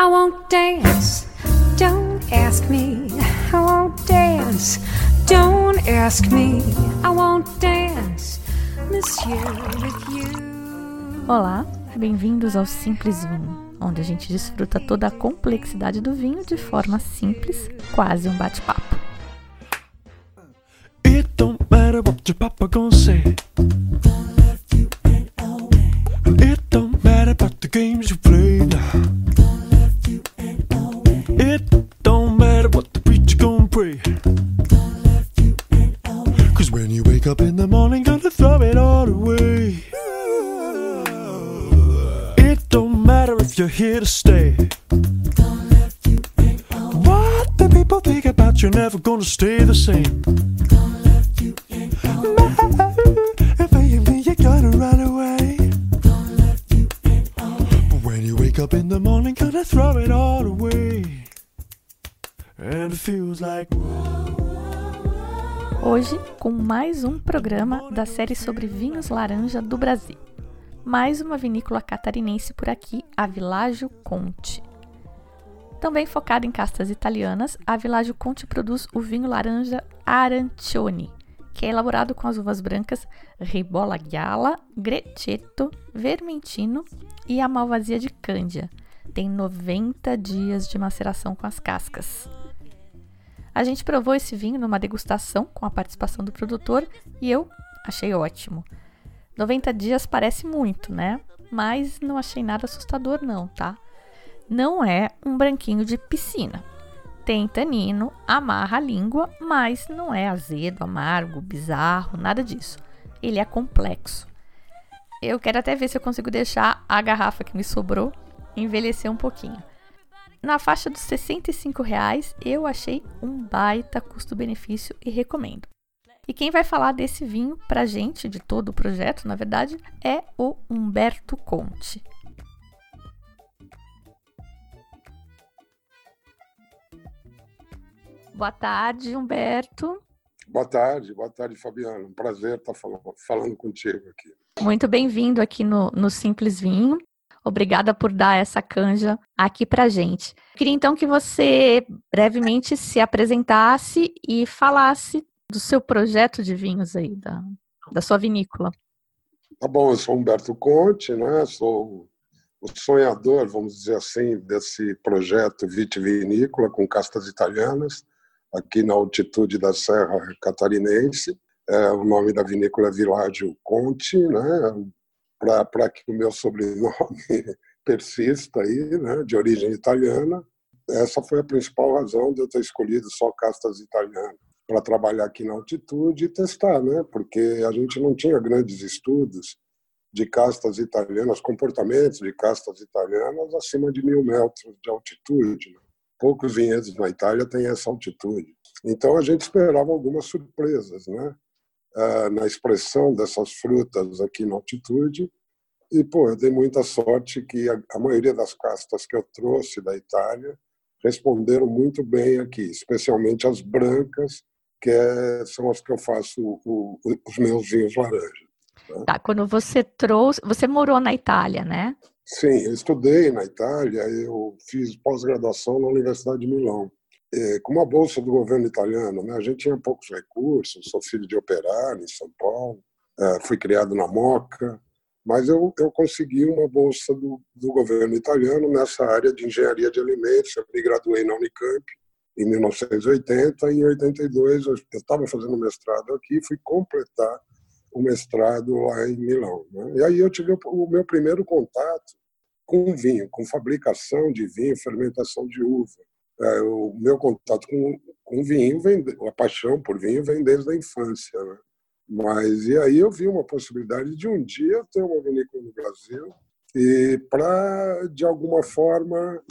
I won't dance. Don't ask me. I won't dance. Don't ask me. I won't dance. Monsieur with you. Olá, bem-vindos ao Simples Vinho, onde a gente desfruta toda a complexidade do vinho de forma simples, quase um bate-papo. It don't matter what your papa gonna say. It don't matter about the games you programa da série sobre vinhos laranja do Brasil. Mais uma vinícola catarinense por aqui, a Világio Conte. Também focada em castas italianas, a Világio Conte produz o vinho laranja Arancione, que é elaborado com as uvas brancas Ribolla Gialla, Grecetto, Vermentino e a malvasia de Cândia. Tem 90 dias de maceração com as cascas. A gente provou esse vinho numa degustação com a participação do produtor e eu achei ótimo. 90 dias parece muito, né? Mas não achei nada assustador não, tá? Não é um branquinho de piscina. Tem tanino, amarra a língua, mas não é azedo, amargo, bizarro, nada disso. Ele é complexo. Eu quero até ver se eu consigo deixar a garrafa que me sobrou envelhecer um pouquinho. Na faixa dos 65 reais, eu achei um baita custo-benefício e recomendo. E quem vai falar desse vinho pra gente, de todo o projeto, na verdade, é o Humberto Conte. Boa tarde, Humberto. Boa tarde, boa tarde, Fabiano. Um prazer estar falando, falando contigo aqui. Muito bem-vindo aqui no, no Simples Vinho. Obrigada por dar essa canja aqui pra gente. Queria então que você brevemente se apresentasse e falasse do seu projeto de vinhos aí, da, da sua vinícola. Tá bom, eu sou Humberto Conte, né? Sou o sonhador, vamos dizer assim, desse projeto vitivinícola com castas italianas, aqui na altitude da Serra Catarinense. É, o nome da vinícola é Világio Conte, né? Para que o meu sobrenome persista aí, né, de origem italiana. Essa foi a principal razão de eu ter escolhido só castas italianas para trabalhar aqui na altitude e testar, né? Porque a gente não tinha grandes estudos de castas italianas, comportamentos de castas italianas acima de mil metros de altitude. Né? Poucos vinhedos na Itália têm essa altitude. Então a gente esperava algumas surpresas, né? Uh, na expressão dessas frutas aqui na altitude. E, pô, eu dei muita sorte que a, a maioria das castas que eu trouxe da Itália responderam muito bem aqui, especialmente as brancas, que é, são as que eu faço o, o, os meus vinhos laranja. Né? Tá, quando você trouxe, você morou na Itália, né? Sim, eu estudei na Itália, eu fiz pós-graduação na Universidade de Milão. É, com uma bolsa do governo italiano, né? A gente tinha poucos recursos, sou filho de operário em São Paulo, é, fui criado na Moca, mas eu, eu consegui uma bolsa do, do governo italiano nessa área de engenharia de alimentos. Eu me graduei na Unicamp em 1980 e em 82 eu estava fazendo mestrado aqui fui completar o mestrado lá em Milão. Né? E aí eu tive o meu primeiro contato com vinho, com fabricação de vinho, fermentação de uva o meu contato com, com vinho, vem, a paixão por vinho vem desde a infância. Né? Mas e aí eu vi uma possibilidade de um dia ter uma vinícola no Brasil e para, de alguma forma,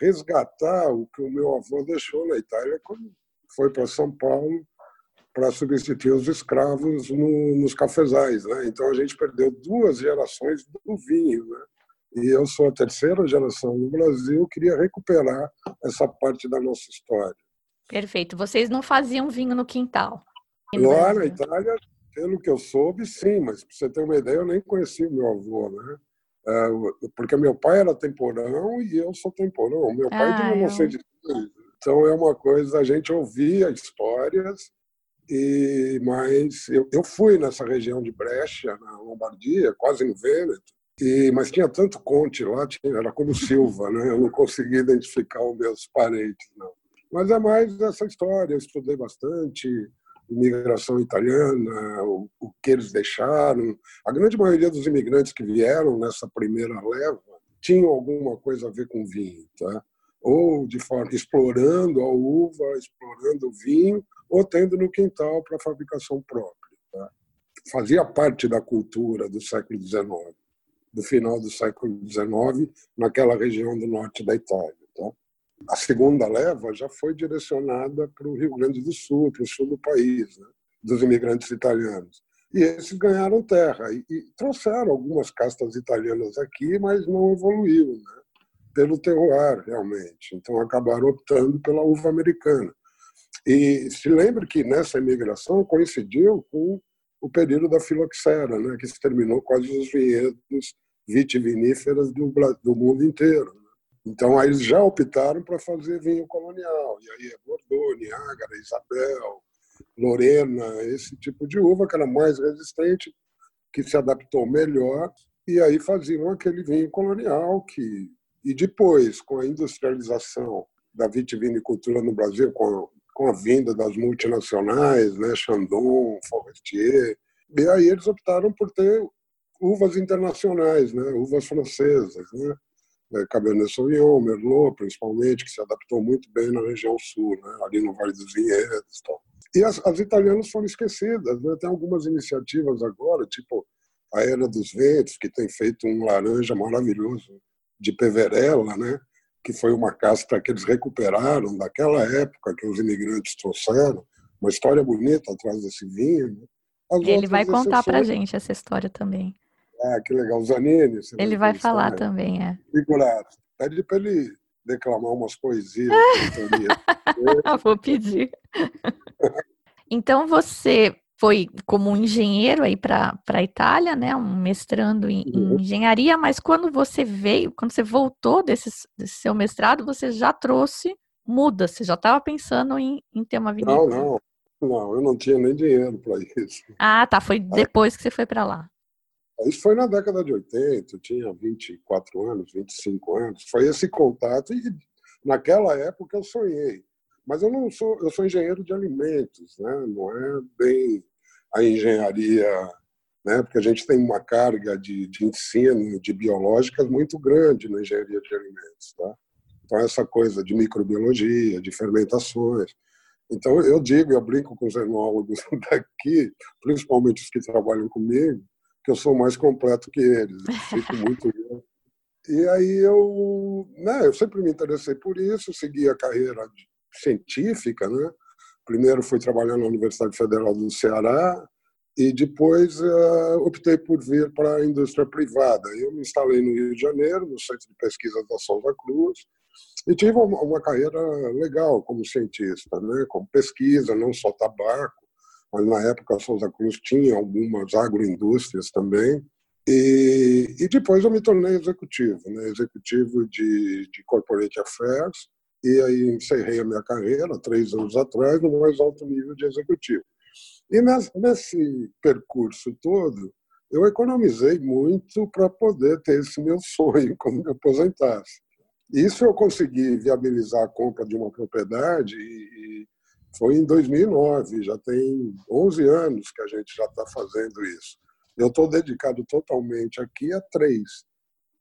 resgatar o que o meu avô deixou na Itália quando foi para São Paulo para substituir os escravos no, nos cafezais. Né? Então a gente perdeu duas gerações do vinho. Né? E eu sou a terceira geração no Brasil, queria recuperar essa parte da nossa história. Perfeito. Vocês não faziam vinho no quintal? Lá na Itália, pelo que eu soube, sim, mas para você ter uma ideia, eu nem conheci o meu avô, né? porque meu pai era temporão e eu sou temporão. Meu pai ah, de 1930. Eu... Então é uma coisa, a gente ouvia histórias, e mas eu, eu fui nessa região de Brecha, na Lombardia, quase no Vêneto, e, mas tinha tanto Conte lá, tinha, era como Silva, né? eu não conseguia identificar os meus parentes. Não. Mas é mais essa história, eu estudei bastante, imigração italiana, o, o, que eles deixaram. A grande maioria dos imigrantes que vieram nessa primeira leva tinham alguma coisa a ver com vinho, tá? ou de forma explorando a uva, explorando o vinho, ou tendo no quintal para fabricação própria. Tá? Fazia parte da cultura do século XIX, do final do século XIX, naquela região do norte da Itália. Tá? A segunda leva já foi direcionada para o Rio Grande do Sul, para o sul do país, né? dos imigrantes italianos. E esses ganharam terra e, e trouxeram algumas castas italianas aqui, mas não evoluiu. Né? pelo terroir, realmente. Então, acabaram optando pela uva americana. E se lembre que nessa imigração coincidiu com o período da filoxera, né, que se terminou quase os vinhedos vitiviníferas do, do mundo inteiro. Né. Então, aí eles já optaram para fazer vinho colonial. E aí é Bordeaux, Niágara, Isabel, Lorena, esse tipo de uva que era mais resistente, que se adaptou melhor. E aí faziam aquele vinho colonial que e depois, com a industrialização da vitivinicultura no Brasil, com com a vinda das multinacionais, né, Chandon, Forestier, e aí eles optaram por ter uvas internacionais, né, uvas francesas, né, é, Cabernet Sauvignon, Merlot, principalmente, que se adaptou muito bem na região sul, né, ali no Vale dos Vinhedos. Tal. E as, as italianas foram esquecidas. Né? Tem algumas iniciativas agora, tipo a Era dos Ventos, que tem feito um laranja maravilhoso de Peverella, né? Que foi uma casta que eles recuperaram daquela época que os imigrantes trouxeram, uma história bonita atrás desse vinho. Né? Ele vai contar para gente essa história também. Ah, que legal. Zanini. Ele vai falar também, é. Figurado. Pede para ele declamar umas poesias. Vou pedir. então você foi como um engenheiro aí para a Itália, né, um mestrando em, uhum. em, engenharia, mas quando você veio, quando você voltou desse, desse seu mestrado, você já trouxe muda, você já estava pensando em, em ter uma vinícola? Não, não, não, eu não tinha nem dinheiro para isso. Ah, tá, foi depois que você foi para lá. Isso foi na década de 80, eu tinha 24 anos, 25 anos, foi esse contato e naquela época eu sonhei. Mas eu não sou, eu sou engenheiro de alimentos, né? Não é bem a engenharia, né? porque a gente tem uma carga de, de ensino de biológicas muito grande na engenharia de alimentos. Tá? Então, essa coisa de microbiologia, de fermentações. Então, eu digo, eu brinco com os enólogos daqui, principalmente os que trabalham comigo, que eu sou mais completo que eles. Eu fico muito. e aí eu, né, eu sempre me interessei por isso, segui a carreira científica, né? Primeiro fui trabalhar na Universidade Federal do Ceará e depois uh, optei por vir para a indústria privada. Eu me instalei no Rio de Janeiro, no Centro de Pesquisa da Souza Cruz, e tive uma, uma carreira legal como cientista, né? como pesquisa, não só tabaco, mas na época a Souza Cruz tinha algumas agroindústrias também. E, e depois eu me tornei executivo, né? executivo de, de Corporate Affairs, e aí encerrei a minha carreira, três anos atrás, no mais alto nível de executivo. E nesse percurso todo, eu economizei muito para poder ter esse meu sonho quando me aposentasse. Isso eu consegui viabilizar a compra de uma propriedade e foi em 2009, já tem 11 anos que a gente já está fazendo isso. Eu estou dedicado totalmente aqui a três,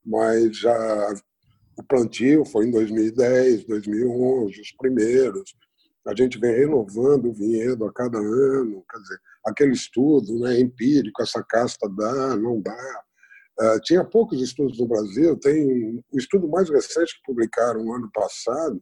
mas já o plantio foi em 2010, 2011, os primeiros. A gente vem renovando o vinhedo a cada ano, quer dizer, aquele estudo né, empírico, essa casta dá, não dá. Uh, tinha poucos estudos no Brasil, tem o estudo mais recente que publicaram no ano passado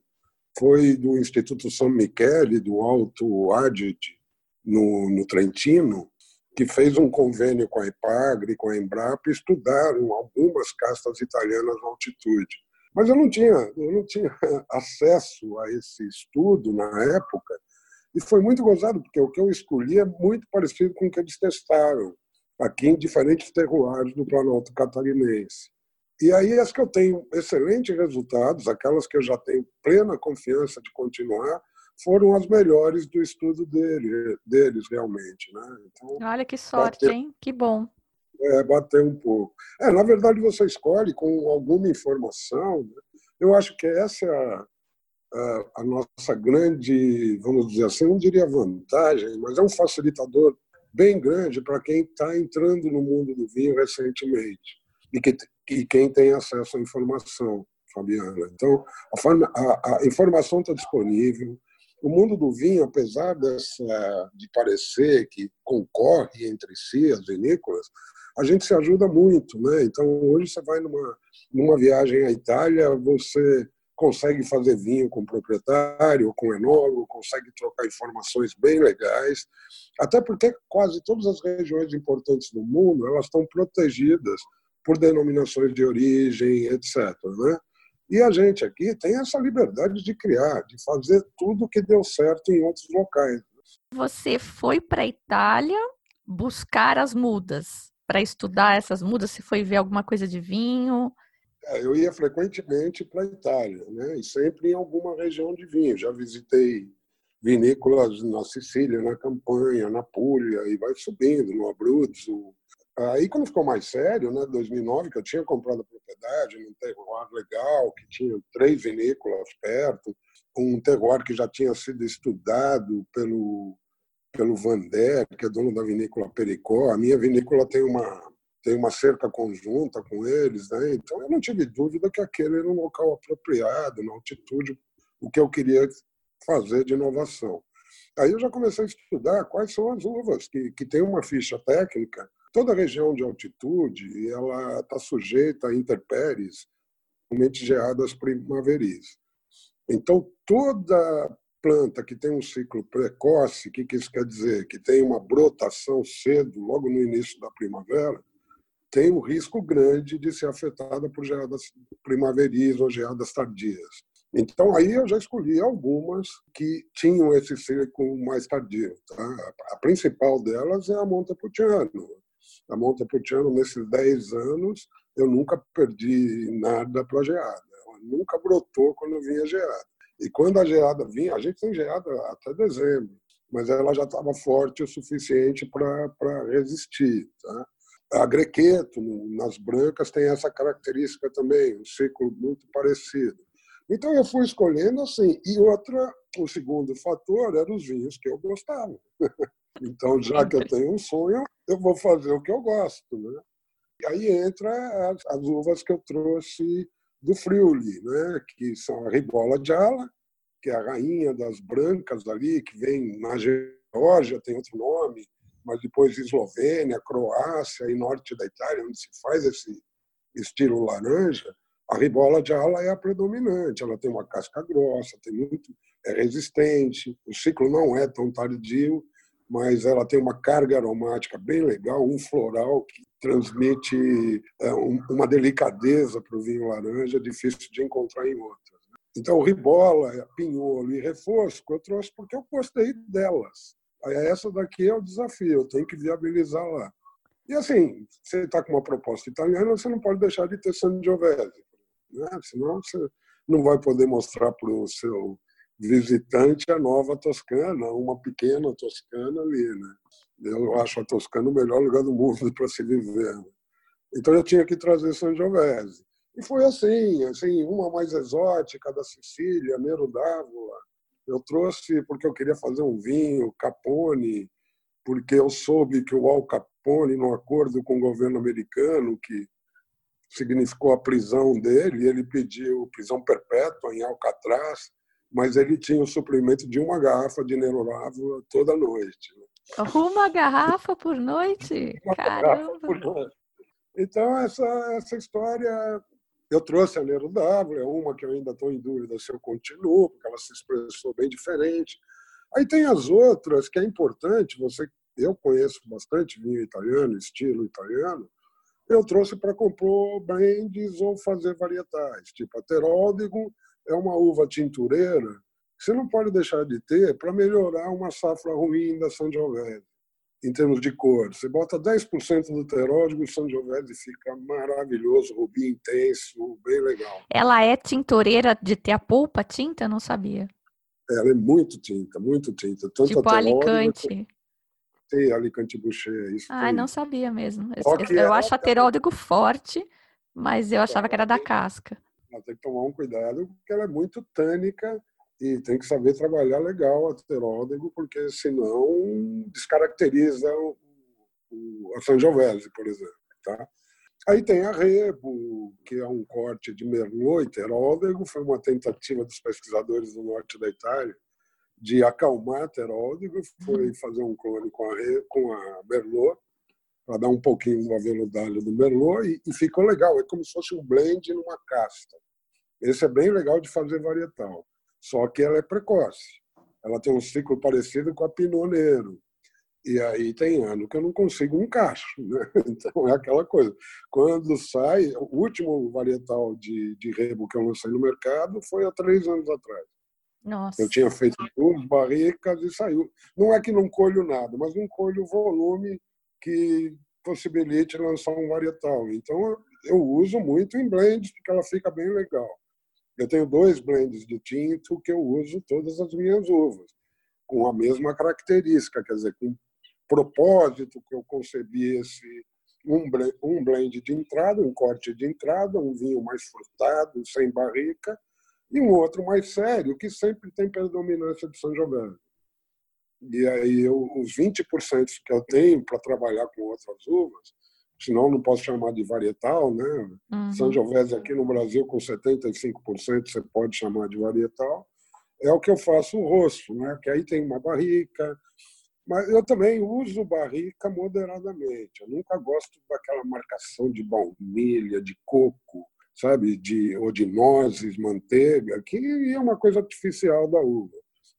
foi do Instituto São Michele, do Alto Adige, no, no Trentino, que fez um convênio com a Ipagre, com a Embrapa, e estudaram algumas castas italianas à altitude. Mas eu não tinha, eu não tinha acesso a esse estudo na época, e foi muito gozado, porque o que eu escolhi é muito parecido com o que eles testaram aqui em diferentes terroirs do Planalto Catarinense. E aí as que eu tenho excelentes resultados, aquelas que eu já tenho plena confiança de continuar, foram as melhores do estudo dele, deles realmente, né? Então, Olha que sorte, bater, hein? Que bom. É, bater um pouco. É, na verdade você escolhe com alguma informação. Né? Eu acho que essa é a, a, a nossa grande, vamos dizer assim, não diria vantagem, mas é um facilitador bem grande para quem está entrando no mundo do vinho recentemente e, que, e quem tem acesso à informação, Fabiana. Então, a, a, a informação está disponível. O mundo do vinho, apesar dessa, de parecer que concorre entre si as vinícolas, a gente se ajuda muito, né? Então hoje você vai numa numa viagem à Itália, você consegue fazer vinho com o proprietário, com o enólogo, consegue trocar informações bem legais, até porque quase todas as regiões importantes do mundo elas estão protegidas por denominações de origem, etc. Né? E a gente aqui tem essa liberdade de criar, de fazer tudo que deu certo em outros locais. Você foi para a Itália buscar as mudas, para estudar essas mudas? Se foi ver alguma coisa de vinho? É, eu ia frequentemente para a Itália, né? e sempre em alguma região de vinho. Já visitei vinícolas na Sicília, na Campanha, na Puglia, e vai subindo, no Abruzzo, Aí, quando ficou mais sério, né, 2009, que eu tinha comprado a propriedade num terroir legal, que tinha três vinícolas perto, um terroir que já tinha sido estudado pelo pelo Vander, que é dono da vinícola Pericó. A minha vinícola tem uma tem uma cerca conjunta com eles, né? Então eu não tive dúvida que aquele era um local apropriado, na altitude, o que eu queria fazer de inovação. Aí eu já comecei a estudar quais são as uvas que, que tem uma ficha técnica Toda região de altitude ela está sujeita a intempéries, principalmente geadas primaveris. Então, toda planta que tem um ciclo precoce, o que, que isso quer dizer? Que tem uma brotação cedo, logo no início da primavera, tem um risco grande de ser afetada por geadas primaveris ou geadas tardias. Então, aí eu já escolhi algumas que tinham esse ciclo mais tardio. Tá? A principal delas é a Montepulciano, a Montepulciano, nesses 10 anos, eu nunca perdi nada para a geada. Ela nunca brotou quando vinha geada. E quando a geada vinha, a gente tem geada até dezembro, mas ela já estava forte o suficiente para resistir. Tá? A Grequeto, nas brancas, tem essa característica também, um ciclo muito parecido. Então eu fui escolhendo assim. E outra, o segundo fator era os vinhos que eu gostava. Então, já que eu tenho um sonho, eu vou fazer o que eu gosto. Né? E aí entra as, as uvas que eu trouxe do Friuli, né? que são a Ribola Gialla, que é a rainha das brancas ali, que vem na Geórgia, tem outro nome, mas depois Eslovênia, Croácia e norte da Itália, onde se faz esse estilo laranja, a ribola Gialla é a predominante. Ela tem uma casca grossa, tem muito, é resistente, o ciclo não é tão tardio mas ela tem uma carga aromática bem legal, um floral que transmite é, uma delicadeza para o vinho laranja, difícil de encontrar em outras. Né? Então, ribola, pinholo e refosco eu trouxe porque eu gostei delas. Essa daqui é o desafio, eu tenho que viabilizar lá. E assim, você está com uma proposta italiana, você não pode deixar de ter Sangiovese, né? senão você não vai poder mostrar para o seu visitante a nova Toscana, uma pequena Toscana ali, né? Eu acho a Toscana o melhor lugar do mundo para se viver. Né? Então eu tinha que trazer Sangiovese. E foi assim, assim, uma mais exótica da Sicília, Nero d'Avola. Eu trouxe porque eu queria fazer um vinho, Capone, porque eu soube que o Al Capone, no acordo com o governo americano, que significou a prisão dele, ele pediu prisão perpétua em Alcatraz, mas ele tinha o suprimento de uma garrafa de Nerolavo toda noite. Né? Uma garrafa por noite? Uma Caramba! Por noite. Então, essa, essa história, eu trouxe a Nero é uma que eu ainda estou em dúvida se eu continuo, porque ela se expressou bem diferente. Aí tem as outras, que é importante, você, eu conheço bastante vinho italiano, estilo italiano, eu trouxe para compor brands ou fazer varietais, tipo a Teróldigo, é uma uva tintureira que você não pode deixar de ter para melhorar uma safra ruim da Sangiovese. em termos de cor. Você bota 10% do teródigo, o Sangiovese fica maravilhoso, rubi intenso, bem legal. Ela é tintoreira de ter a polpa tinta? Não sabia. Ela é muito tinta, muito tinta. Tanto tipo a Alicante. Tem Alicante Boucher, isso Ah, não sabia mesmo. Eu, que eu ela- acho a teródigo forte, mas eu achava que era da casca. Ela tem que tomar um cuidado, porque ela é muito tânica e tem que saber trabalhar legal a teródigo, porque senão descaracteriza o, o, a Sangiovese, por exemplo. Tá? Aí tem a Rebo, que é um corte de Merlot e teródigo, foi uma tentativa dos pesquisadores do norte da Itália de acalmar a teródigo, foi fazer um clone com a, Re- com a Merlot, para dar um pouquinho do aveludalho do Merlot, e, e ficou legal, é como se fosse um blend numa casta. Esse é bem legal de fazer varietal, só que ela é precoce. Ela tem um ciclo parecido com a Pinot Neiro. E aí tem ano que eu não consigo um cacho. Né? Então é aquela coisa. Quando sai, o último varietal de, de rebo que eu lancei no mercado foi há três anos atrás. Nossa. Eu tinha feito duas barricas e saiu. Não é que não colho nada, mas não colho volume que possibilite lançar um varietal. Então eu uso muito em blends porque ela fica bem legal. Eu tenho dois blends de tinto que eu uso todas as minhas uvas, com a mesma característica, quer dizer, com propósito que eu concebi esse um blend, um blend de entrada, um corte de entrada, um vinho mais frutado, sem barrica, e um outro mais sério, que sempre tem predominância de São Giovanni. E aí eu, os 20% que eu tenho para trabalhar com outras uvas, senão não posso chamar de varietal, né? Uhum. São Giovese aqui no Brasil com 75% você pode chamar de varietal. É o que eu faço o rosto, né? Que aí tem uma barrica, mas eu também uso barrica moderadamente. Eu nunca gosto daquela marcação de baunilha, de coco, sabe, de ou de nozes, manteiga, que é uma coisa artificial da uva.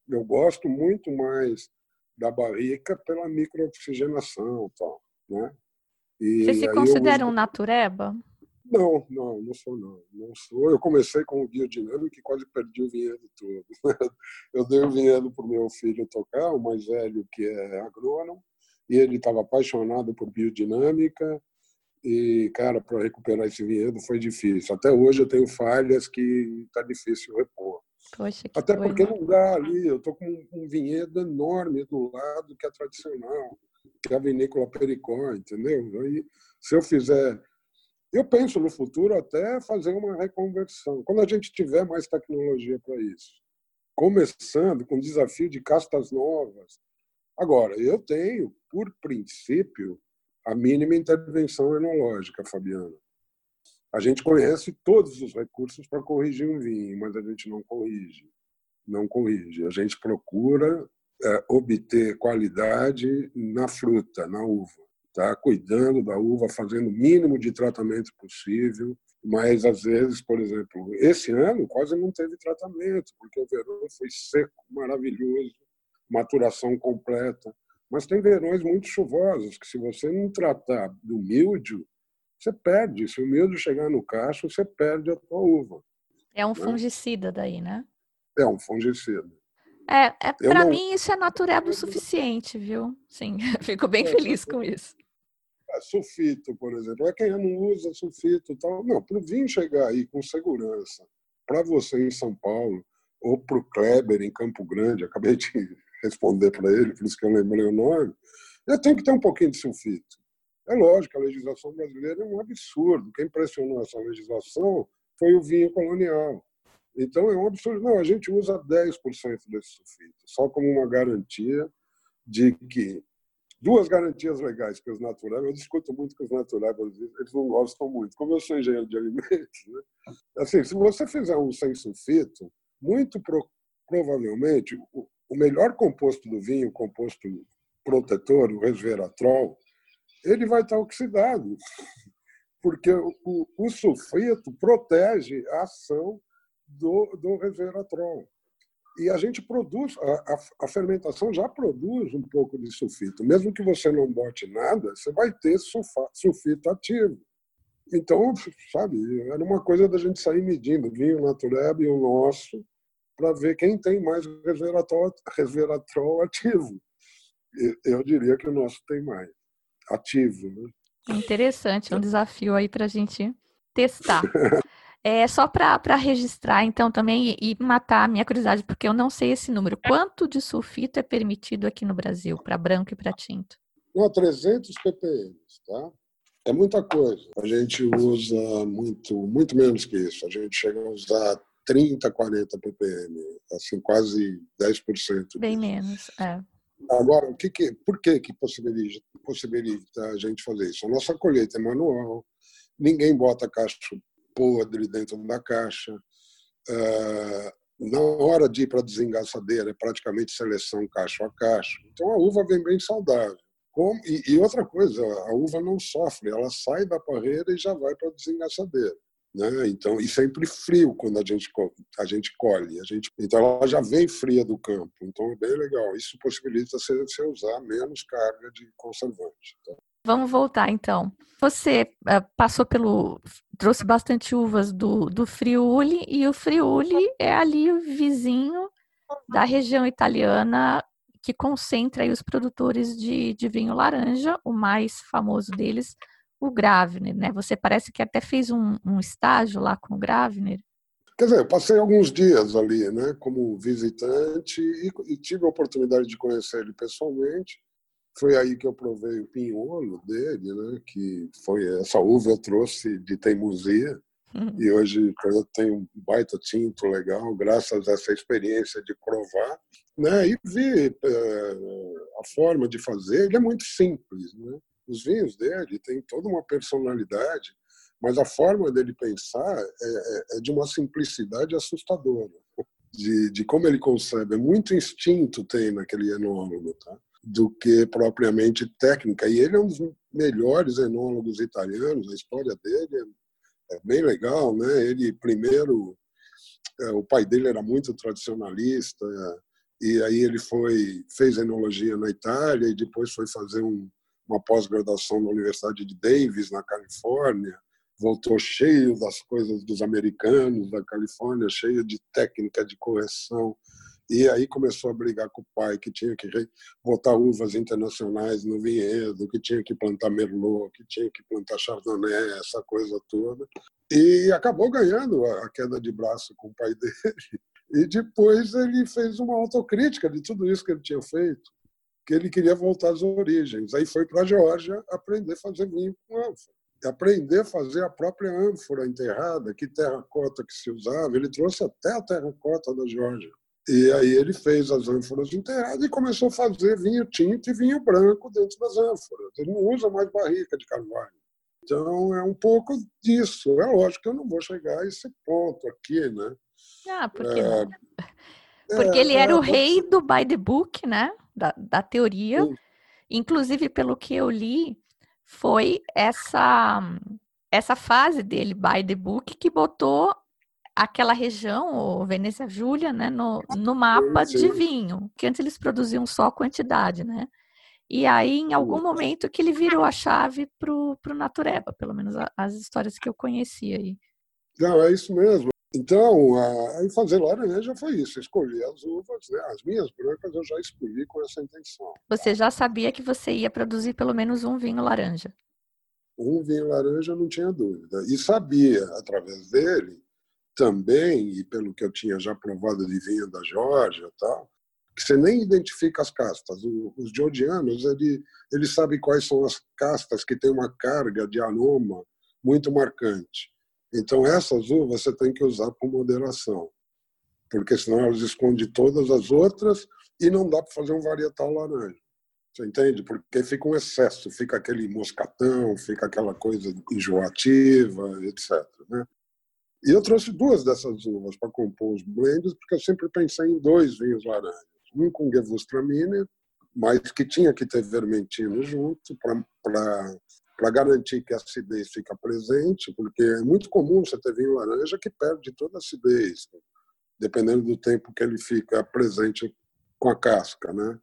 Eu gosto muito mais da barrica pela microoxigenação, tal, né? E Você se eu considera uso- um natureba? não, não, não sou não. Não sou. Eu comecei com o biodinâmico e quase perdi o vinhedo todo. Eu dei o vinhedo para o meu filho tocar, o mais velho que é agrônomo, e ele estava apaixonado por biodinâmica. E, cara, para recuperar esse vinhedo foi difícil. Até hoje eu tenho falhas que está difícil repor. Poxa, Até coisa. porque não dá ali. Eu estou com um vinhedo enorme do lado que é tradicional, que é a vinícola Pericó, entendeu? Aí, se eu fizer. Eu penso no futuro até fazer uma reconversão, quando a gente tiver mais tecnologia para isso. Começando com o desafio de castas novas. Agora, eu tenho, por princípio, a mínima intervenção enológica, Fabiana. A gente conhece todos os recursos para corrigir um vinho, mas a gente não corrige. Não corrige. A gente procura é, obter qualidade na fruta, na uva. Tá? Cuidando da uva, fazendo o mínimo de tratamento possível. Mas, às vezes, por exemplo, esse ano quase não teve tratamento, porque o verão foi seco, maravilhoso, maturação completa. Mas tem verões muito chuvosos, que se você não tratar do míldio, você perde. Se o míldio chegar no cacho, você perde a tua uva. É um fungicida daí, né? É um fungicida. É, é para não- mim isso é natureba o suficiente, viu? Sim, fico bem É, feliz com isso. É, Sulfito, por exemplo. É quem não usa sulfito e tal. Não, para o vinho chegar aí com segurança, para você em São Paulo, ou para o Kleber em Campo Grande, acabei de responder para ele, por isso que eu lembrei o nome, eu tenho que ter um pouquinho de sulfito. É lógico, a legislação brasileira é um absurdo. Quem pressionou essa legislação foi o vinho colonial. Então é um absurdo. Não, a gente usa 10% desse sulfito, só como uma garantia de que duas garantias legais que os naturais, eu discuto muito com os naturais, eles não gostam muito. Como eu sou engenheiro de alimentos, né? assim, se você fizer um sem sulfito, muito pro, provavelmente o, o melhor composto do vinho, o composto protetor, o resveratrol, ele vai estar oxidado, porque o, o, sulfito protege a ação do, do resveratrol. E a gente produz, a, a, a, fermentação já produz um pouco de sulfito. Mesmo que você não bote nada, você vai ter sulfa, sulfito ativo. Então, sabe, era uma coisa da gente sair medindo vinho natureba e o nosso para ver quem tem mais resveratrol, resveratrol ativo. Eu diria que o nosso tem mais. Ativo, né? Interessante, é um desafio aí para a gente testar. É só para registrar, então, também e, matar a minha curiosidade, porque eu não sei esse número. Quanto de sulfito é permitido aqui no Brasil, para branco e para tinto? Não, 300 ppm, tá? É muita coisa. A gente usa muito, muito menos que isso. A gente chega a usar 30, 40 ppm, assim, quase 10%. Bem menos, é. Agora, o que que, por que, que possibilita, possibilita a gente fazer isso? A nossa colheita é manual, ninguém bota caixa podre dentro da caixa. Uh, na hora de ir para a desengaçadeira, é praticamente seleção caixa a caixa. Então a uva vem bem saudável. E, outra coisa, a uva não sofre, ela sai da parreira e já vai para a desengaçadeira. Né? Então, e sempre frio quando a gente, a gente colhe. A gente, então, ela já vem fria do campo. Então, é bem legal. Isso possibilita você, você usar menos carga de conservante. Tá? Vamos voltar, então. Você uh, passou pelo... trouxe bastante uvas do, do Friuli, e o Friuli é ali o vizinho da região italiana que concentra os produtores de, de vinho laranja, o mais famoso deles, o Gravner, né? Você parece que até fez um, um estágio lá com o Gravner. Quer dizer, eu passei alguns dias ali, né, como visitante e, e, tive a oportunidade de conhecer ele pessoalmente. Foi aí que eu provei o pinholo dele, né, que foi essa uva eu trouxe de teimosia uhum. e hoje eu tenho um baita tinto legal graças a essa experiência de provar, né, e vi é, a forma de fazer. Ele é muito simples, né os vinhos dele têm toda uma personalidade, mas a forma dele pensar é, é, é de uma simplicidade assustadora. De, de, como ele concebe, é muito instinto tem naquele enólogo, tá? Do que propriamente técnica. E ele é um dos melhores enólogos italianos, a história dele é, é bem legal. Né? Ele, primeiro, é, o pai dele era muito tradicionalista, e aí ele foi fez enologia na Itália e depois foi fazer um, uma pós-graduação na Universidade de Davis, na Califórnia, voltou cheio das coisas dos americanos da Califórnia, cheio de técnica de correção. E aí começou a brigar com o pai, que tinha que botar uvas internacionais no vinhedo, que tinha que plantar Merlot, que tinha que plantar Chardonnay, essa coisa toda. E acabou ganhando a queda de braço com o pai dele. E depois ele fez uma autocrítica de tudo isso que ele tinha feito que ele queria voltar às origens. Aí foi para a Geórgia aprender a fazer vinho com ânfora. Aprender a fazer a própria ânfora enterrada, que terracota que se usava. Ele trouxe até a terracota da Geórgia. E aí ele fez as ânforas enterradas e começou a fazer vinho tinto e vinho branco dentro das ânforas. Ele não usa mais barrica de carvalho. Então é um pouco disso. É lógico que eu não vou chegar a esse ponto aqui, né? Ah, por que é, não? Porque é, ele era é, o rei do by the book, né? Da, da teoria. Sim. Inclusive, pelo que eu li, foi essa essa fase dele by the book que botou aquela região, o Venezia Júlia, né, no, no mapa sim, sim. de vinho, que antes eles produziam só quantidade, né? E aí, em algum momento, que ele virou a chave pro, pro Natureba, pelo menos as histórias que eu conhecia aí. Não, é isso mesmo. Então, aí fazer laranja foi isso, escolher as uvas, né? as minhas brancas eu já escolhi com essa intenção. Você já sabia que você ia produzir pelo menos um vinho laranja? Um vinho laranja, não tinha dúvida. E sabia, através dele, também, e pelo que eu tinha já provado de vinho da Geórgia e tal, que você nem identifica as castas. Os georgianos, ele, eles sabem quais são as castas que têm uma carga de aroma muito marcante. Então, essas uvas você tem que usar com moderação, porque senão elas escondem todas as outras e não dá para fazer um varietal laranja. Você entende? Porque fica um excesso, fica aquele moscatão, fica aquela coisa enjoativa, etc. Né? E eu trouxe duas dessas uvas para compor os blends, porque eu sempre pensei em dois vinhos laranjas. Um com Gewürztraminer, mas que tinha que ter vermentino junto para garantir que a acidez fica presente, porque é muito comum você ter vinho laranja que perde toda a acidez, dependendo do tempo que ele fica presente com a casca, né?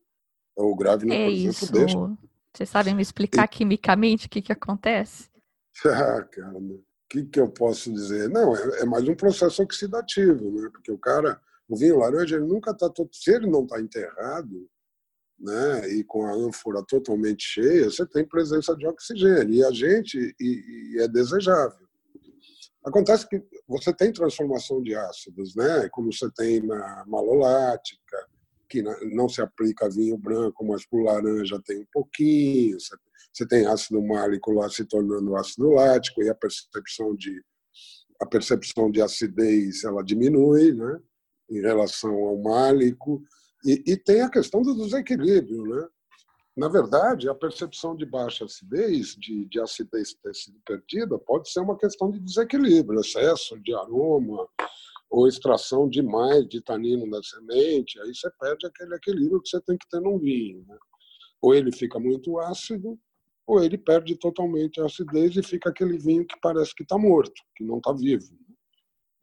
O grave, é por isso. exemplo, deixa. Vocês sabem me explicar e... quimicamente o que, que acontece? Ah, cara, o que, que eu posso dizer? Não, é, é, mais um processo oxidativo, né? Porque o cara, o vinho laranja, ele nunca está. Se ele não está enterrado, né, e com a ânfora totalmente cheia, você tem presença de oxigênio, e a gente e, e é desejável. Acontece que você tem transformação de ácidos, né, como você tem na malolática, que não se aplica a vinho branco, mas para laranja tem um pouquinho, você tem ácido málico lá se tornando ácido lático, e a percepção de a percepção de acidez ela diminui, né, em relação ao málico, e, e tem a questão do desequilíbrio, né? Na verdade, a percepção de baixa acidez, de, de acidez ter sido perdida, pode ser uma questão de desequilíbrio, excesso de aroma ou extração demais de tanino da semente, aí você perde aquele equilíbrio que você tem que ter no vinho. Né? Ou ele fica muito ácido, ou ele perde totalmente a acidez e fica aquele vinho que parece que está morto, que não está vivo.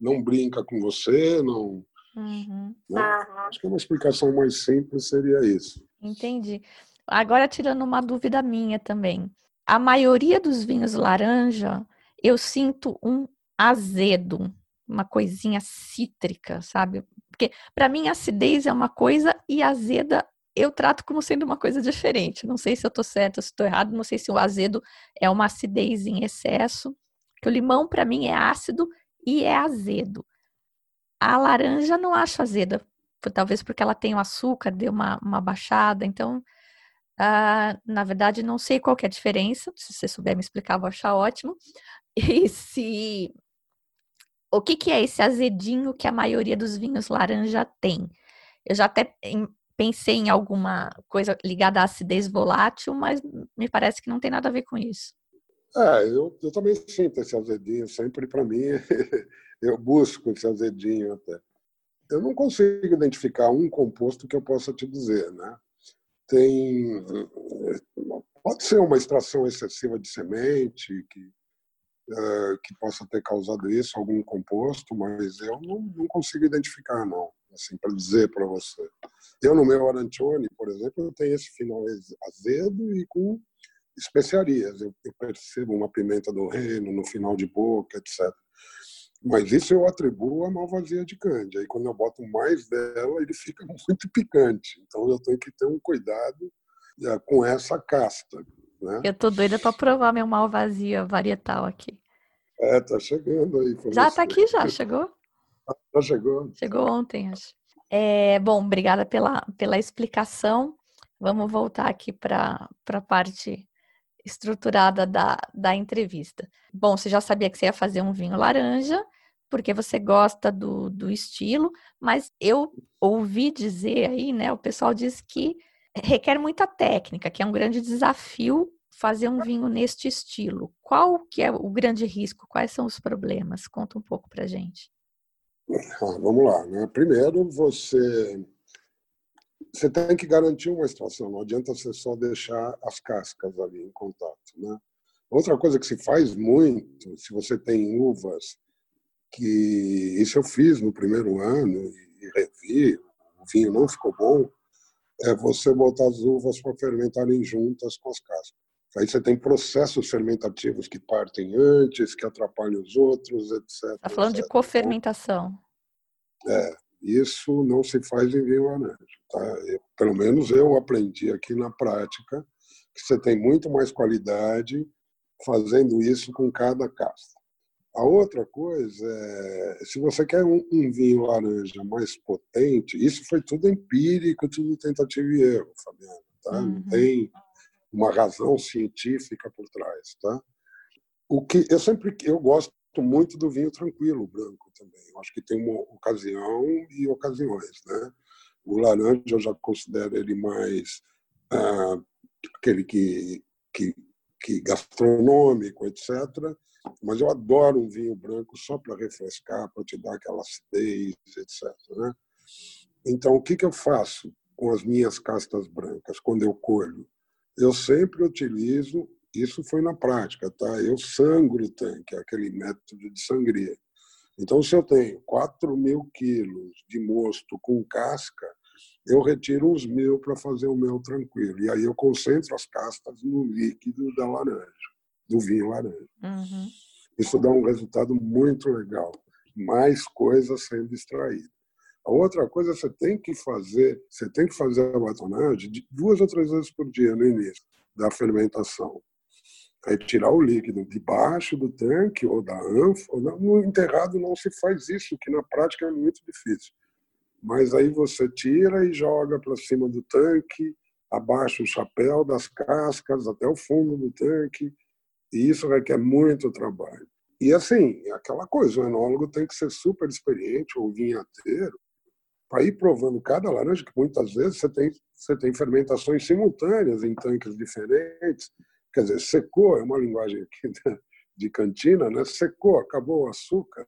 Não brinca com você, não. Uhum. Né? Acho que uma explicação mais simples seria isso. Entendi. Agora, tirando uma dúvida minha também. A maioria dos vinhos laranja, eu sinto um azedo, uma coisinha cítrica, sabe? Porque para mim acidez é uma coisa e azeda eu trato como sendo uma coisa diferente. Não sei se eu estou certa, se estou errado, não sei se o azedo é uma acidez em excesso, que o limão para mim é ácido e é azedo. A laranja não acho azeda, talvez porque ela tem o açúcar, deu uma, uma baixada, então, uh, na verdade, não sei qual é a diferença, se você souber me explicar, vou achar ótimo. E se... O que, que é esse azedinho que a maioria dos vinhos laranja tem? Eu já até pensei em alguma coisa ligada à acidez volátil, mas me parece que não tem nada a ver com isso. É, eu, eu também sinto esse azedinho, sempre para mim, eu busco esse azedinho até. Eu não consigo identificar um composto que eu possa te dizer, né? Tem, pode ser uma extração excessiva de semente que, uh, que possa ter causado isso, algum composto, mas eu não, não consigo identificar, não assim, para dizer para você. Eu, no meu arancione, por exemplo, eu tenho esse final azedo e com especiarias. Eu, eu percebo uma pimenta do reino no final de boca, etc. Mas isso eu atribuo à malvasia de cândia. Aí quando eu boto mais dela, ele fica muito picante. Então eu tenho que ter um cuidado é, com essa casta. Né? Eu tô doida para provar meu malvasia varietal aqui. É, tá chegando aí. Já você. tá aqui, já chegou? Já chegou? Chegou ontem, acho. É, bom, obrigada pela, pela explicação. Vamos voltar aqui para a parte estruturada da, da entrevista. Bom, você já sabia que você ia fazer um vinho laranja, porque você gosta do, do estilo, mas eu ouvi dizer aí, né? O pessoal diz que requer muita técnica, que é um grande desafio fazer um vinho neste estilo. Qual que é o grande risco? Quais são os problemas? Conta um pouco para gente. Ah, vamos lá. Né? Primeiro, você, você tem que garantir uma extração. Não adianta você só deixar as cascas ali em contato. Né? Outra coisa que se faz muito, se você tem uvas, que isso eu fiz no primeiro ano e revi, o vinho não ficou bom, é você botar as uvas para fermentarem juntas com as cascas. Aí você tem processos fermentativos que partem antes, que atrapalham os outros, etc. Está falando etc. de cofermentação. É, isso não se faz em vinho laranja. Tá? Pelo menos eu aprendi aqui na prática que você tem muito mais qualidade fazendo isso com cada casta. A outra coisa é, se você quer um, um, vinho laranja mais potente, isso foi tudo empírico, tudo tentativa e erro, Fabiana. Tá? Uhum. Não tem uma razão científica por trás, tá? O que eu sempre eu gosto muito do vinho tranquilo branco também. Eu acho que tem uma ocasião e ocasiões, né? O laranja eu já considero ele mais ah, aquele que, que que gastronômico, etc. Mas eu adoro um vinho branco só para refrescar, para te dar aquela acidez, etc. Né? Então, o que, que eu faço com as minhas castas brancas quando eu colho? Eu sempre utilizo, isso foi na prática, tá? Eu sangro o tanque, aquele método de sangria. Então, se eu tenho 4 mil quilos de mosto com casca, eu retiro uns mil para fazer o meu tranquilo. E aí eu concentro as castas no líquido da laranja, do vinho laranja. Uhum. Isso dá um resultado muito legal. Mais coisas sendo extraídas. A outra coisa, você tem que fazer, você tem que fazer a batonagem duas ou três vezes por dia no início da fermentação. Aí tirar o líquido debaixo do tanque ou da ânfora. No enterrado não se faz isso, que na prática é muito difícil. Mas aí você tira e joga para cima do tanque, abaixa o chapéu das cascas até o fundo do tanque. E isso requer muito trabalho. E assim, é aquela coisa, o enólogo tem que ser super experiente, ou vinhateiro, para ir provando cada laranja, que muitas vezes você tem, você tem fermentações simultâneas em tanques diferentes. Quer dizer, secou, é uma linguagem aqui de cantina, né? secou, acabou o açúcar.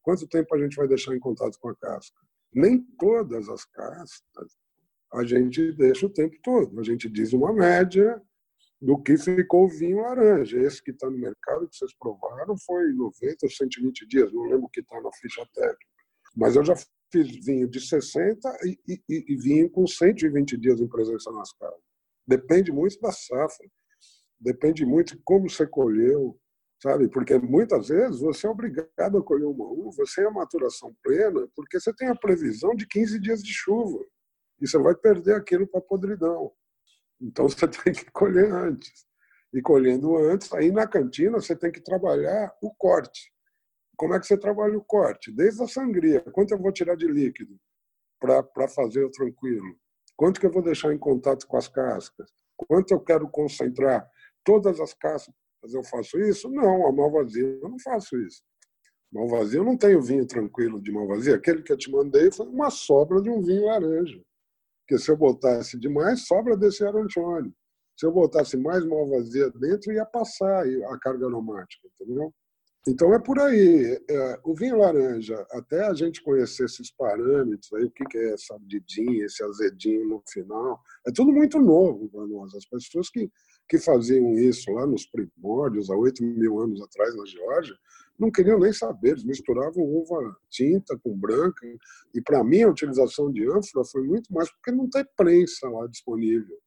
Quanto tempo a gente vai deixar em contato com a casca? Nem todas as cascas a gente deixa o tempo todo. A gente diz uma média do que ficou o vinho laranja. Esse que está no mercado, que vocês provaram, foi 90 ou 120 dias, não lembro o que está na ficha técnica. Mas eu já fiz vinho de 60 e, e, e vinho com 120 dias em presença nas casas. Depende muito da safra, depende muito de como você colheu, sabe? Porque muitas vezes você é obrigado a colher uma uva sem a maturação plena, porque você tem a previsão de 15 dias de chuva e você vai perder aquilo para podridão. Então você tem que colher antes. E colhendo antes, aí na cantina você tem que trabalhar o corte. Como é que você trabalha o corte? Desde a sangria. Quanto eu vou tirar de líquido para fazer o tranquilo? Quanto que eu vou deixar em contato com as cascas? Quanto eu quero concentrar? Todas as cascas eu faço isso? Não, a malvazia eu não faço isso. Malvazia eu não tenho vinho tranquilo de malvazia. Aquele que eu te mandei foi uma sobra de um vinho laranja. Porque se eu botasse demais, sobra desse arancione. Se eu botasse mais malvazia dentro, ia passar a carga aromática, entendeu? Então é por aí. É, o vinho laranja, até a gente conhecer esses parâmetros, aí, o que é essa ardidinha, esse azedinho no final, é tudo muito novo para nós. As pessoas que, que faziam isso lá nos primórdios, há 8 mil anos atrás na Geórgia, não queriam nem saber, eles misturavam uva tinta com branca. E para mim a utilização de ânfora foi muito mais porque não tem prensa lá disponível.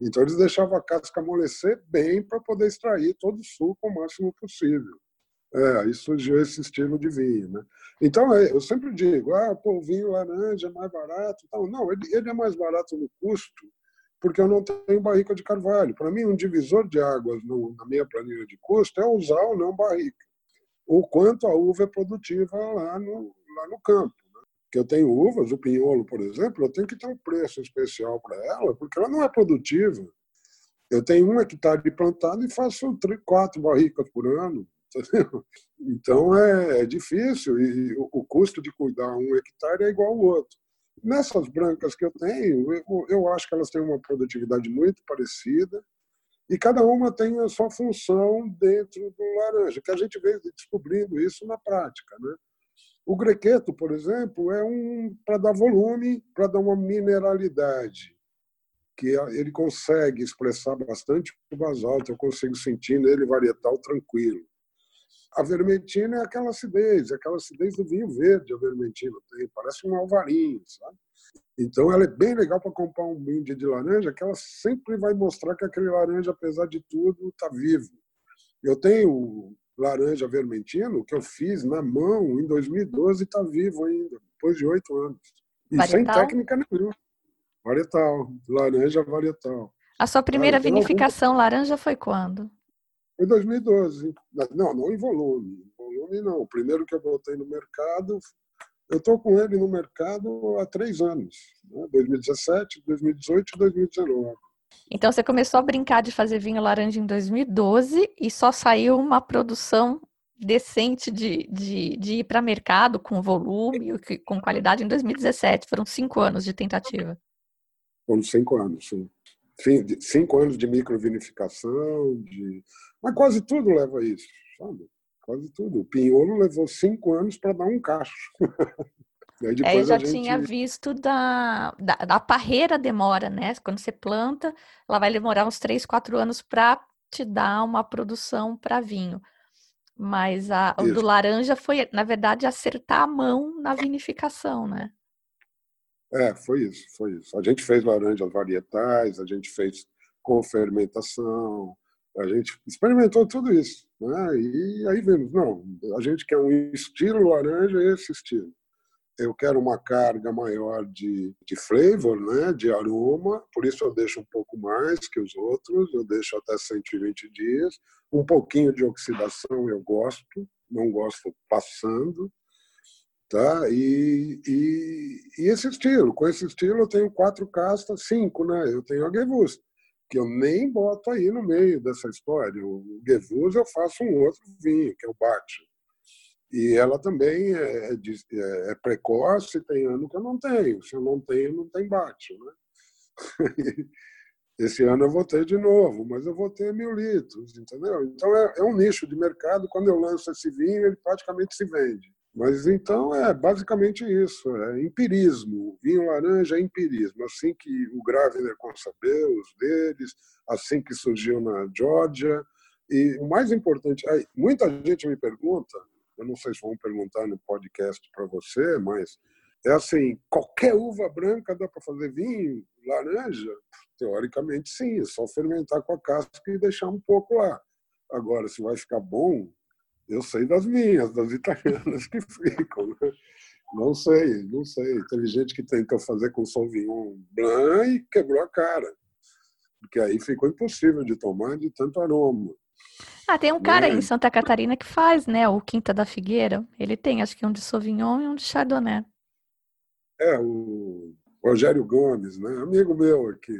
Então eles deixavam a casca amolecer bem para poder extrair todo o suco o máximo possível. É, aí surgiu esse estilo de vinho. Né? Então, é, eu sempre digo, ah, pô, o vinho laranja é mais barato. Não, não ele, ele é mais barato no custo porque eu não tenho barrica de carvalho. Para mim, um divisor de águas no, na minha planilha de custo é usar ou não barrica o quanto a uva é produtiva lá no, lá no campo. Né? Que eu tenho uvas, o pinholo, por exemplo, eu tenho que ter um preço especial para ela, porque ela não é produtiva. Eu tenho um hectare plantado e faço quatro barricas por ano. Então é, é difícil e o, o, custo de cuidar um hectare é igual ao outro. Nessas brancas que eu tenho, eu, eu acho que elas têm uma produtividade muito parecida e cada uma tem a sua função dentro do laranja, que a gente veio descobrindo isso na prática. Né? O grequeto, por exemplo, é um para dar volume, para dar uma mineralidade, que ele consegue expressar bastante o basalto, eu consigo sentir nele varietal tranquilo. A vermentina é aquela acidez, é aquela acidez do vinho verde, a vermentina tem, parece um alvarinho, sabe? Então, ela é bem legal para comprar um brinde de laranja, que ela sempre vai mostrar que aquele laranja, apesar de tudo, está vivo. Eu tenho laranja vermentino que eu fiz na mão em 2012 e está vivo ainda, depois de oito anos. E varietal? sem técnica nenhuma. Varietal, laranja varietal. A sua primeira vinificação algum... laranja foi quando? Foi 2012. Não, não em volume. Em volume não. O primeiro que eu botei no mercado eu estou com ele no mercado há três anos, né? 2017, 2018 e 2019. Então você começou a brincar de fazer vinho laranja em 2012 e só saiu uma produção decente de, de, de ir para mercado com volume, com qualidade em 2017. Foram cinco anos de tentativa. Foram cinco anos, sim. Cinco anos de microvinificação, de... mas quase tudo leva a isso, sabe? quase tudo. O Pinholo levou cinco anos para dar um cacho. é, eu já gente... tinha visto da, da, da, parreira demora, né? Quando você planta, ela vai demorar uns três, quatro anos para te dar uma produção para vinho. Mas a, o do laranja foi, na verdade, acertar a mão na vinificação, né? É, foi isso, foi isso. A gente fez laranjas varietais, a gente fez com fermentação, a gente experimentou tudo isso. Né? E aí vimos, não, a gente quer um estilo laranja, esse estilo. eu quero uma carga maior de, de flavor, né, de aroma, por isso eu deixo um pouco mais que os outros, eu deixo até 120 dias. Um pouquinho de oxidação eu gosto, não gosto passando. Tá? E, e, e esse estilo, com esse estilo eu tenho quatro castas, cinco, né? Eu tenho a Gewurz, que eu nem boto aí no meio dessa história. O Gewurz eu faço um outro vinho, que é o Bate. E ela também é, é, é, é, precoce, tem ano que eu não tenho. Se eu não tenho, não tem bate. Né? Esse ano eu vou ter de novo, mas eu vou ter mil litros, entendeu? Então é, é, um nicho de mercado. Quando eu lanço esse vinho, ele praticamente se vende. Mas então é basicamente isso, é empirismo. Vinho laranja é empirismo. Assim que o Gravner concebeu os deles, assim que surgiu na Georgia. E o mais importante, muita gente me pergunta eu não sei se vão perguntar no podcast para você, mas é assim, qualquer uva branca dá para fazer vinho, laranja? Teoricamente sim, é só fermentar com a casca e deixar um pouco lá. Agora, se vai ficar bom, eu sei das minhas, das italianas que ficam. Né? Não sei, não sei. Teve gente que tentou fazer com Sauvignon Blanc e quebrou a cara. Porque aí ficou impossível de tomar de tanto aroma. Ah, tem um cara aí em Santa Catarina que faz, né? O Quinta da Figueira. Ele tem, acho que um de Sauvignon e um de Chardonnay. É, o Rogério Gomes, né? Amigo meu aqui.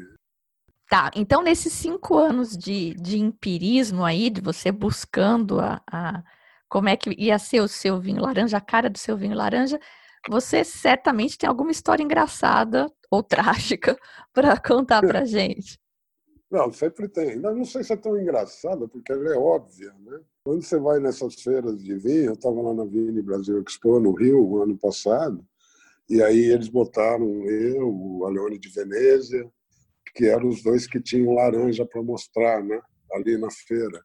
Tá, então nesses cinco anos de, de empirismo aí, de você buscando a, a, como é que ia ser o seu vinho laranja, a cara do seu vinho laranja, você certamente tem alguma história engraçada ou trágica para contar pra gente. Não, sempre tem. Não, não sei se é tão engraçada, porque ela é óbvia, né? Quando você vai nessas feiras de vinho, eu estava lá na Vini Brasil Expo, no Rio, no ano passado, e aí eles botaram eu, o Aleone de Venezia, que eram os dois que tinham laranja para mostrar, né? Ali na feira.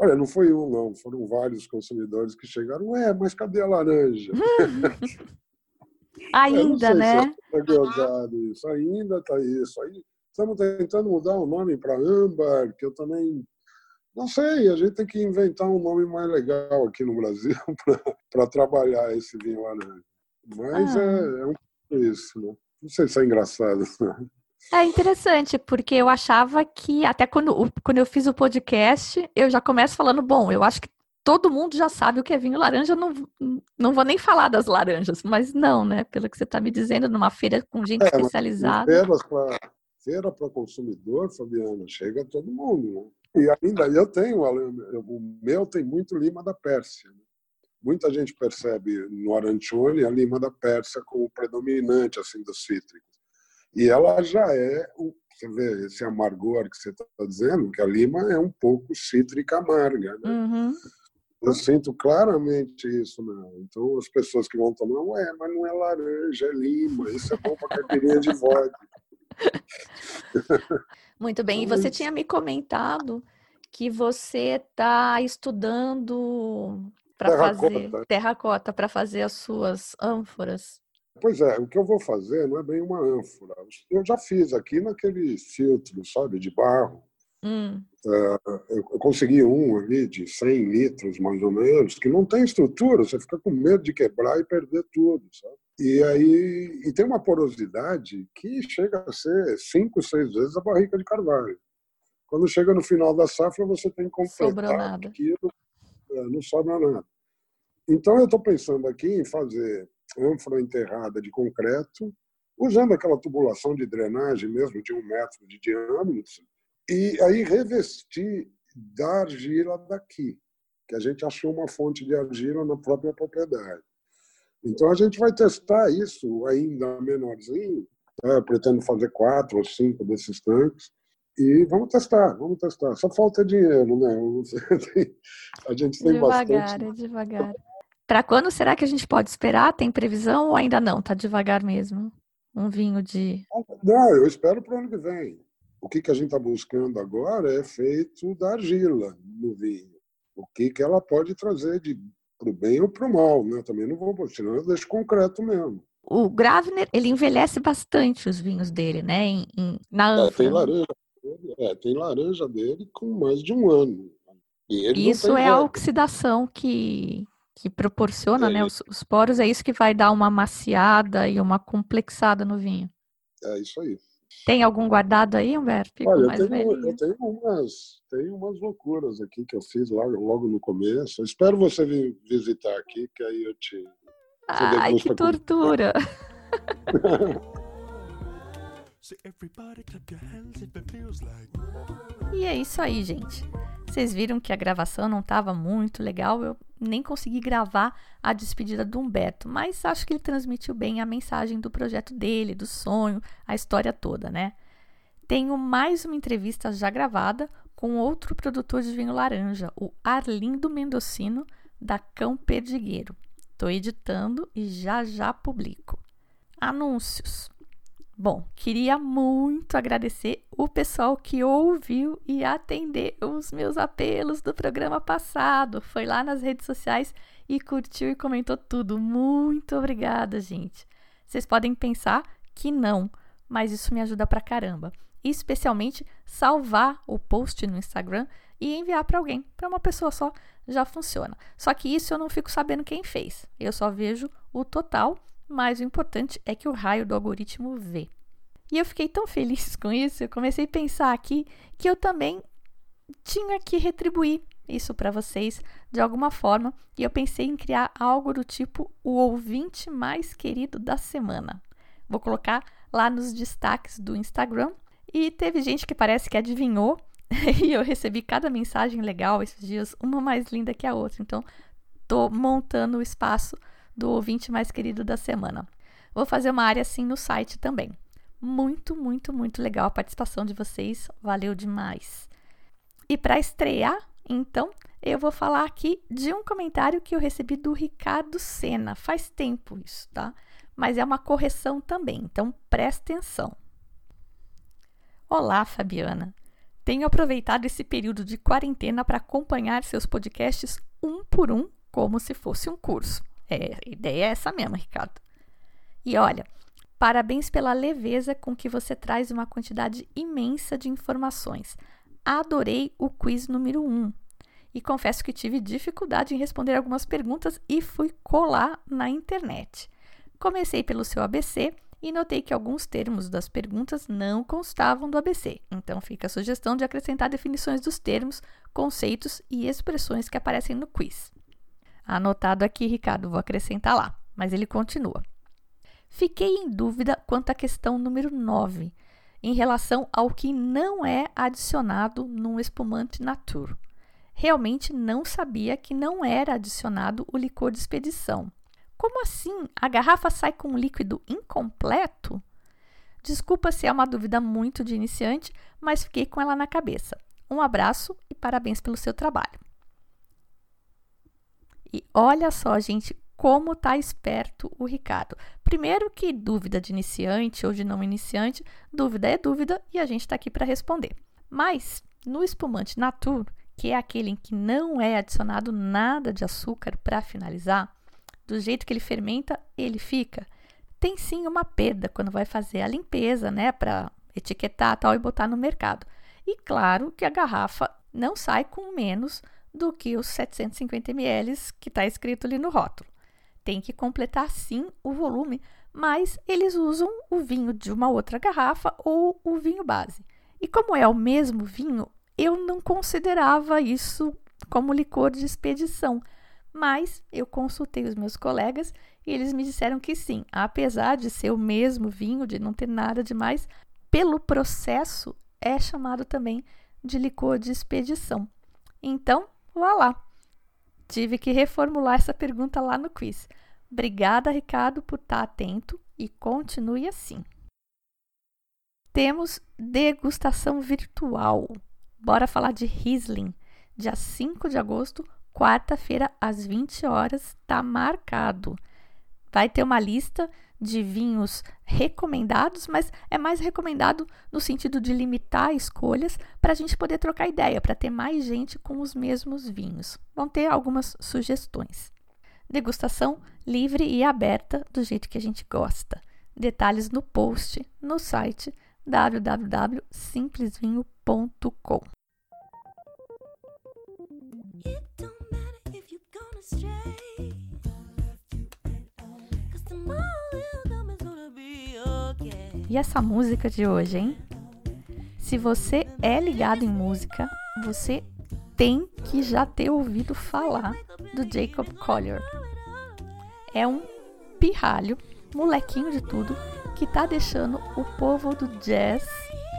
Olha, não foi um, não. Foram vários consumidores que chegaram. Ué, mas cadê a laranja? Ainda, né? Se isso. Ainda está isso. Aí Estamos tentando mudar o nome para âmbar, que eu também não sei, a gente tem que inventar um nome mais legal aqui no Brasil para trabalhar esse vinho laranja. Mas ah. é, é um isso, né? Não sei se é engraçado. É interessante, porque eu achava que, até quando, quando eu fiz o podcast, eu já começo falando, bom, eu acho que todo mundo já sabe o que é vinho laranja, não, não vou nem falar das laranjas, mas não, né? Pelo que você está me dizendo, numa feira com gente é, especializada. Feira para consumidor, Fabiana, chega todo mundo. Né? E ainda eu tenho, o meu tem muito lima da Pérsia. Né? Muita gente percebe no arancione a lima da Pérsia como predominante assim dos cítricos. E ela já é, você vê esse amargor que você está dizendo, que a lima é um pouco cítrica amarga. Né? Uhum. Eu sinto claramente isso, né? Então as pessoas que vão tomar, ué, mas não é laranja, é lima, isso é bom para caipirinha de vodka. Muito bem. E você tinha me comentado que você está estudando para fazer terracota para fazer as suas ânforas. Pois é, o que eu vou fazer não é bem uma ânfora. Eu já fiz aqui naquele filtro, sabe, de barro. Hum. É, eu consegui um ali de 100 litros, mais ou menos, que não tem estrutura, você fica com medo de quebrar e perder tudo, sabe? E aí e tem uma porosidade que chega a ser cinco, seis vezes a barrica de carvalho. Quando chega no final da safra, você tem que completar aquilo, é, não sobra nada. Então eu estou pensando aqui em fazer ânfora enterrada de concreto, usando aquela tubulação de drenagem mesmo de um metro de diâmetro, e aí revestir da argila daqui, que a gente achou uma fonte de argila na própria propriedade. Então a gente vai testar isso ainda menorzinho. Tá? Pretendo fazer quatro ou cinco desses tanques. E vamos testar, vamos testar. Só falta dinheiro, né? A gente tem devagar, bastante. Devagar, é devagar. Para quando será que a gente pode esperar? Tem previsão ou ainda não? Tá devagar mesmo? Um vinho de. Não, eu espero para o ano que vem. O que, que a gente está buscando agora é feito da argila no vinho. O que, que ela pode trazer de para o bem ou para o mal, né? Também não vou, senão eu deixo concreto mesmo. O Gravner, ele envelhece bastante os vinhos dele, né? Em, em, na. É, tem laranja, é, tem laranja dele com mais de um ano. Isso é a oxidação que, que proporciona, É né, os, os poros, é isso que vai dar uma maciada e uma complexada no vinho. É isso aí. Tem algum guardado aí, Humberto? Fico Olha, eu tenho, eu tenho umas, tenho umas loucuras aqui que eu fiz logo, logo no começo. Eu espero você vir visitar aqui, que aí eu te. Ai, que tortura! E é isso aí, gente. Vocês viram que a gravação não estava muito legal, eu nem consegui gravar a despedida do Humberto, mas acho que ele transmitiu bem a mensagem do projeto dele, do sonho, a história toda, né? Tenho mais uma entrevista já gravada com outro produtor de vinho laranja, o Arlindo Mendocino, da Cão Perdigueiro. Estou editando e já já publico. Anúncios. Bom, queria muito agradecer o pessoal que ouviu e atendeu os meus apelos do programa passado. Foi lá nas redes sociais e curtiu e comentou tudo. Muito obrigada, gente. Vocês podem pensar que não, mas isso me ajuda pra caramba. Especialmente salvar o post no Instagram e enviar para alguém, para uma pessoa só, já funciona. Só que isso eu não fico sabendo quem fez. Eu só vejo o total mas o importante é que o raio do algoritmo vê. E eu fiquei tão feliz com isso, eu comecei a pensar aqui que eu também tinha que retribuir isso para vocês de alguma forma, e eu pensei em criar algo do tipo o ouvinte mais querido da semana. Vou colocar lá nos destaques do Instagram, e teve gente que parece que adivinhou, e eu recebi cada mensagem legal esses dias, uma mais linda que a outra. Então, tô montando o espaço do ouvinte mais querido da semana. Vou fazer uma área assim no site também. Muito, muito, muito legal a participação de vocês. Valeu demais. E para estrear, então, eu vou falar aqui de um comentário que eu recebi do Ricardo Sena. Faz tempo isso, tá? Mas é uma correção também, então presta atenção. Olá, Fabiana. Tenho aproveitado esse período de quarentena para acompanhar seus podcasts um por um, como se fosse um curso. É, a ideia é essa mesmo, Ricardo. E olha, parabéns pela leveza com que você traz uma quantidade imensa de informações. Adorei o quiz número 1. E confesso que tive dificuldade em responder algumas perguntas e fui colar na internet. Comecei pelo seu ABC e notei que alguns termos das perguntas não constavam do ABC. Então fica a sugestão de acrescentar definições dos termos, conceitos e expressões que aparecem no quiz. Anotado aqui, Ricardo, vou acrescentar lá, mas ele continua. Fiquei em dúvida quanto à questão número 9, em relação ao que não é adicionado num espumante natur. Realmente não sabia que não era adicionado o licor de expedição. Como assim? A garrafa sai com um líquido incompleto? Desculpa se é uma dúvida muito de iniciante, mas fiquei com ela na cabeça. Um abraço e parabéns pelo seu trabalho. E olha só, gente, como tá esperto o Ricardo. Primeiro que dúvida de iniciante ou de não iniciante, dúvida é dúvida e a gente está aqui para responder. Mas no espumante natur, que é aquele em que não é adicionado nada de açúcar para finalizar, do jeito que ele fermenta, ele fica. Tem sim uma perda quando vai fazer a limpeza, né, para etiquetar tal e botar no mercado. E claro que a garrafa não sai com menos do que os 750 ml que está escrito ali no rótulo. Tem que completar sim o volume, mas eles usam o vinho de uma outra garrafa ou o vinho base. E como é o mesmo vinho, eu não considerava isso como licor de expedição, mas eu consultei os meus colegas e eles me disseram que sim, apesar de ser o mesmo vinho, de não ter nada demais, pelo processo é chamado também de licor de expedição. Então, vá lá. Tive que reformular essa pergunta lá no quiz. Obrigada, Ricardo, por estar atento e continue assim. Temos degustação virtual. Bora falar de Riesling. Dia 5 de agosto, quarta-feira, às 20 horas, está marcado. Vai ter uma lista de vinhos recomendados, mas é mais recomendado no sentido de limitar escolhas para a gente poder trocar ideia, para ter mais gente com os mesmos vinhos. Vão ter algumas sugestões. Degustação livre e aberta do jeito que a gente gosta. Detalhes no post no site www.simplesvinho.com. It don't matter if you're gonna E essa música de hoje, hein? Se você é ligado em música, você tem que já ter ouvido falar do Jacob Collier. É um pirralho, molequinho de tudo, que tá deixando o povo do jazz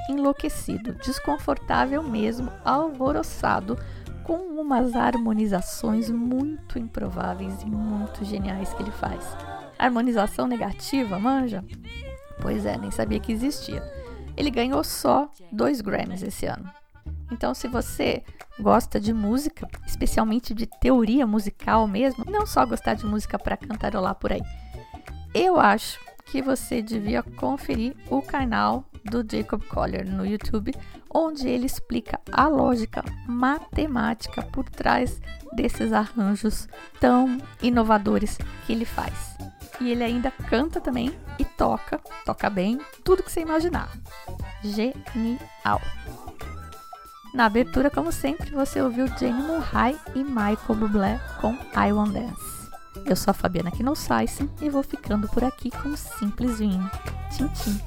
enlouquecido, desconfortável mesmo, alvoroçado, com umas harmonizações muito improváveis e muito geniais que ele faz. Harmonização negativa, manja? Pois é, nem sabia que existia. Ele ganhou só dois Grammys esse ano. Então, se você gosta de música, especialmente de teoria musical mesmo, não só gostar de música para cantarolar por aí, eu acho que você devia conferir o canal do Jacob Collier no YouTube, onde ele explica a lógica matemática por trás desses arranjos tão inovadores que ele faz. E ele ainda canta também e toca, toca bem, tudo que você imaginar. Genial! Na abertura, como sempre, você ouviu Jane Murray e Michael Bublé com I Want Dance. Eu sou a Fabiana Knossaisen e vou ficando por aqui com um simples vinho. Tchim, tchim.